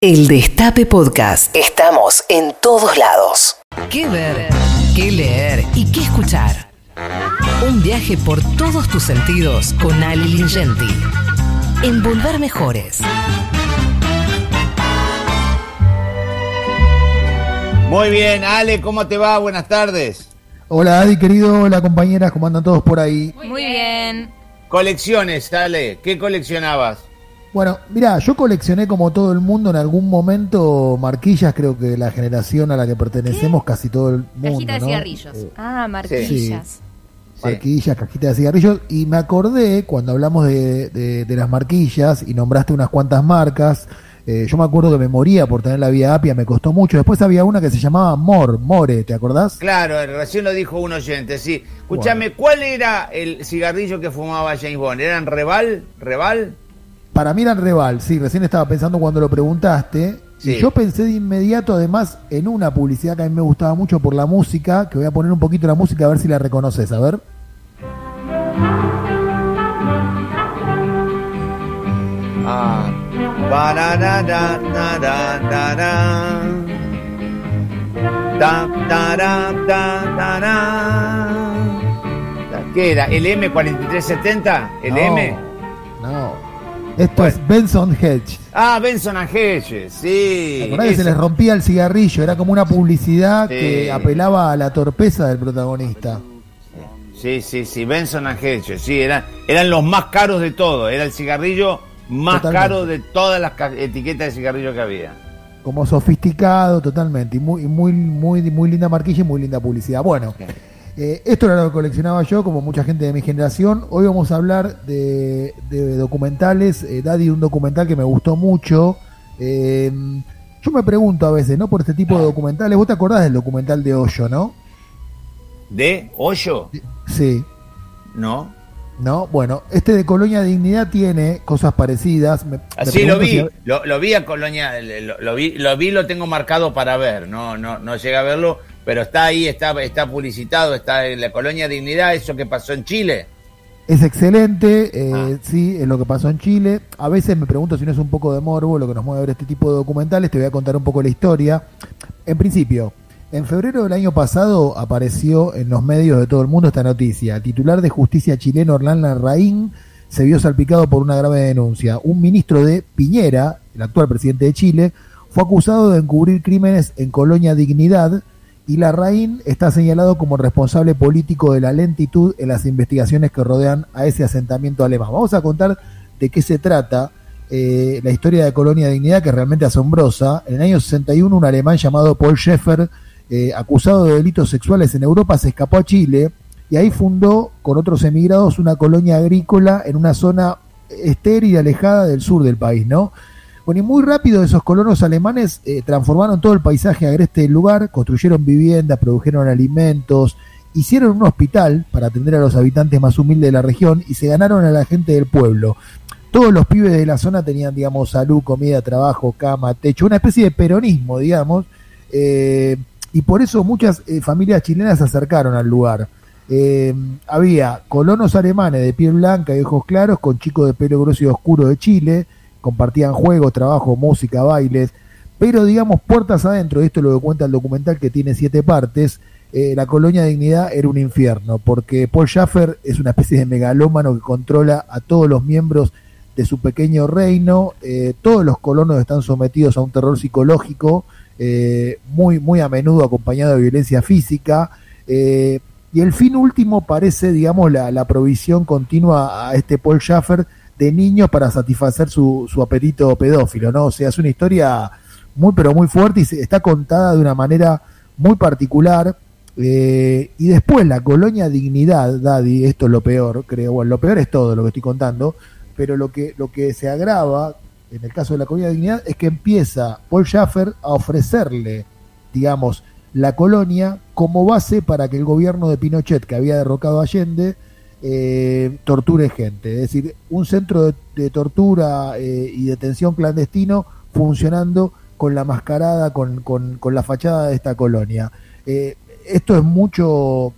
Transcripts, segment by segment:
El Destape Podcast. Estamos en todos lados. ¿Qué ver? ¿Qué leer? ¿Y qué escuchar? Un viaje por todos tus sentidos con Ali Lingenti. En Volver Mejores. Muy bien, Ale, ¿cómo te va? Buenas tardes. Hola Adi, querido, hola compañeras, ¿cómo andan todos por ahí? Muy bien. Colecciones, Ale, ¿qué coleccionabas? Bueno, mira, yo coleccioné como todo el mundo en algún momento marquillas, creo que la generación a la que pertenecemos, casi todo el mundo. Cajita de ¿no? cigarrillos. Eh, ah, marquillas. marquillas, cajitas de cigarrillos, y me acordé cuando hablamos de, de- de las marquillas y nombraste unas cuantas marcas, eh, yo me acuerdo que me moría por tener la vía apia, me costó mucho. Después había una que se llamaba Mor, More, ¿te acordás? Claro, recién lo dijo un oyente, sí. Escúchame, ¿cuál era el cigarrillo que fumaba James Bond? ¿Eran Reval? ¿Reval? Para mí eran Reval, sí, recién estaba pensando cuando lo preguntaste. Sí. Y yo pensé de inmediato, además, en una publicidad que a mí me gustaba mucho por la música, que voy a poner un poquito la música a ver si la reconoces, a ver. Ah. ¿Qué era? ¿El M4370? ¿El No, M? No. Esto Bueno. es Benson Hedge. Ah, Benson and Hedges, sí. ¿Te acordás que se les rompía el cigarrillo? Era como una publicidad Sí. que apelaba a la torpeza del protagonista. Sí, sí, sí, Benson and Hedges, sí, eran, eran los más caros de todo, era el cigarrillo más Totalmente. caro de todas las etiquetas de cigarrillo que había. Como sofisticado totalmente. Y muy, y muy, muy, muy linda marquilla y muy linda publicidad. Bueno. Eh, esto era lo que coleccionaba yo, como mucha gente de mi generación. Hoy vamos a hablar de, de documentales. Eh, Daddy, un documental que me gustó mucho. Eh, yo me pregunto a veces, ¿no? Por este tipo de documentales. ¿Vos te acordás del documental de Hoyo, no? ¿De Hoyo? Sí. ¿No? ¿No? Bueno, este de Colonia Dignidad tiene cosas parecidas. Me- me Así lo pregunto vi, si- lo, lo vi a Colonia, lo, lo vi, lo vi, lo tengo marcado para ver, no, no, no llegué a verlo, pero está ahí, está, está publicitado, está en la Colonia Dignidad, eso que pasó en Chile. Es excelente, eh, Ah. sí, es lo que pasó en Chile. A veces me pregunto si no es un poco de morbo lo que nos mueve a ver este tipo de documentales. Te voy a contar un poco la historia. En principio, en febrero del año pasado apareció en los medios de todo el mundo esta noticia. El titular de justicia chileno Orlán Larraín se vio salpicado por una grave denuncia. Un ministro de Piñera, el actual presidente de Chile, fue acusado de encubrir crímenes en Colonia Dignidad Larraín está señalado como responsable político de la lentitud en las investigaciones que rodean a ese asentamiento alemán. Vamos a contar de qué se trata eh, la historia de Colonia Dignidad, que es realmente asombrosa. En el año 61, un alemán llamado Paul Schäfer, eh, acusado de delitos sexuales en Europa, se escapó a Chile y ahí fundó con otros emigrados una colonia agrícola en una zona estéril y alejada del sur del país, ¿no? Bueno, y muy rápido esos colonos alemanes eh, transformaron todo el paisaje agreste del lugar, construyeron viviendas, produjeron alimentos, hicieron un hospital para atender a los habitantes más humildes de la región y se ganaron a la gente del pueblo. Todos los pibes de la zona tenían, digamos, salud, comida, trabajo, cama, techo, una especie de peronismo, digamos, eh, y por eso muchas eh, familias chilenas se acercaron al lugar. Había colonos alemanes de piel blanca y ojos claros con chicos de pelo grueso y oscuro de Chile, compartían juegos, trabajo, música, bailes, pero digamos puertas adentro, esto es lo que cuenta el documental que tiene siete partes, eh, la colonia Dignidad era un infierno, porque Paul Schaffer es una especie de megalómano que controla a todos los miembros de su pequeño reino, eh, todos los colonos están sometidos a un terror psicológico, eh, muy, muy a menudo acompañado de violencia física, y el fin último parece, digamos, la, la provisión continua a este Paul Schaffer de niños para satisfacer su, su pedófilo, ¿no? O sea, es una historia muy, pero muy fuerte y se- está contada de una manera muy particular. eh, y después la colonia Dignidad, Daddy, esto es lo peor, creo, bueno, lo peor es todo lo que estoy contando, pero lo que, lo que se agrava en el caso de la colonia Dignidad es que empieza Paul Schaffer a ofrecerle, digamos, la colonia como base para que el gobierno de Pinochet, que había derrocado a Allende, eh, torture gente. Es decir, un centro de, tortura eh, y detención clandestino funcionando con la mascarada, con, con, la fachada de esta colonia. Eh, esto es mucho,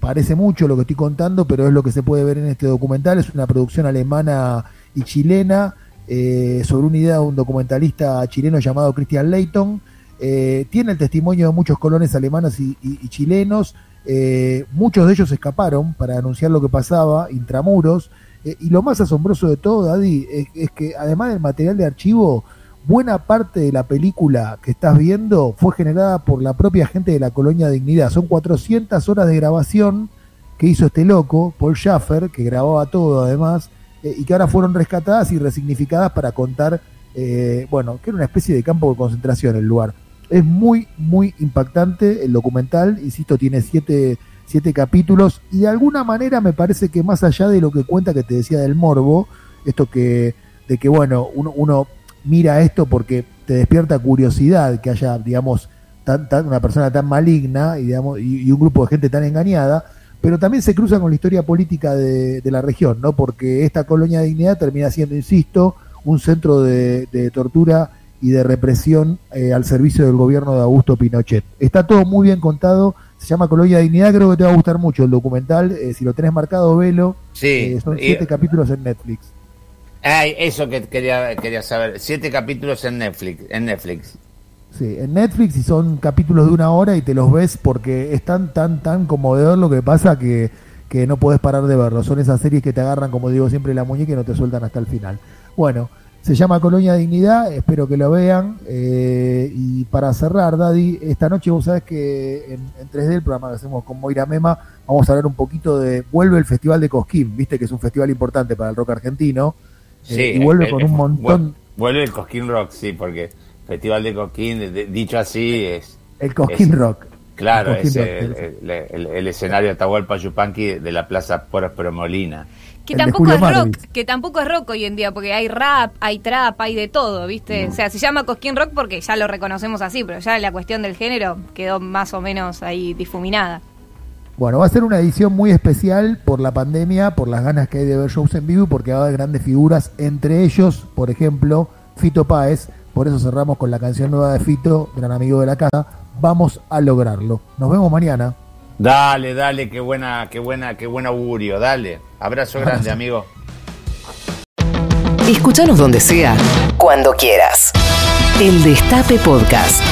parece mucho lo que estoy contando, pero es lo que se puede ver en este documental. Es una producción alemana y chilena sobre una idea de un documentalista chileno llamado Christian Leighton. Tiene el testimonio de muchos colones alemanes y, chilenos. Eh, muchos de ellos escaparon para anunciar lo que pasaba, intramuros. y lo más asombroso de todo, Daddy, es, que además del material de archivo, buena parte de la película que estás viendo fue generada por la propia gente de la colonia Dignidad. Son 400 horas de grabación que hizo este loco, Paul Schaffer, que grababa todo además, eh, y que ahora fueron rescatadas y resignificadas para contar, eh, bueno, que era una especie de campo de concentración el lugar. Es muy, muy impactante el documental, insisto, tiene siete, siete capítulos y de alguna manera me parece que más allá de lo que cuenta que te decía del morbo, esto que, de que, bueno, uno, uno mira esto porque te despierta curiosidad que haya, digamos, tan, una persona tan maligna y, digamos, y, un grupo de gente tan engañada, pero también se cruza con la historia política de, la región, ¿no? Porque esta colonia de dignidad termina siendo, insisto, un centro de, tortura y de represión eh, al servicio del gobierno de Augusto Pinochet. Está todo muy bien contado, se llama Colonia de Dignidad, creo que te va a gustar mucho el documental, eh, si lo tenés marcado, velo. Sí. Eh, son siete capítulos en Netflix. Ay, eso que quería, quería saber, siete capítulos en Netflix, en Netflix. Sí, en Netflix y son capítulos de una hora y te los ves porque es tan, tan, tan conmovedor lo que pasa que, que no puedes parar de verlo. Son esas series que te agarran, como digo siempre, la muñeca y no te sueltan hasta el final. Bueno, se llama Colonia Dignidad, espero que lo vean. Eh, y para cerrar, Daddy, esta noche vos sabés que en, 3D, el programa que hacemos con Moira Mema, vamos a hablar un poquito de. Vuelve el Festival de Cosquín, viste que es un festival importante para el rock argentino. Sí, eh, y vuelve con un montón. Vuelve el Cosquín Rock, sí, porque Festival de Cosquín, dicho así, es. El Cosquín Rock. Claro, es el, escenario Atahualpa Yupanqui de la Plaza Próspero Molina. Que tampoco es rock, que tampoco es rock hoy en día, porque hay rap, hay trap, hay de todo, ¿viste? O sea, se llama Cosquín Rock porque ya lo reconocemos así, pero ya la cuestión del género quedó más o menos ahí difuminada. Bueno, va a ser una edición muy especial por la pandemia, por las ganas que hay de ver shows en vivo, porque va a haber grandes figuras, entre ellos, por ejemplo, Fito Páez, por eso cerramos con la canción nueva de Fito, gran amigo de la casa. Vamos a lograrlo. Nos vemos mañana. Dale, dale, qué buena, qué buena, qué buen augurio. Dale. Abrazo grande, amigo. Escúchanos donde sea, cuando quieras. El Destape Podcast.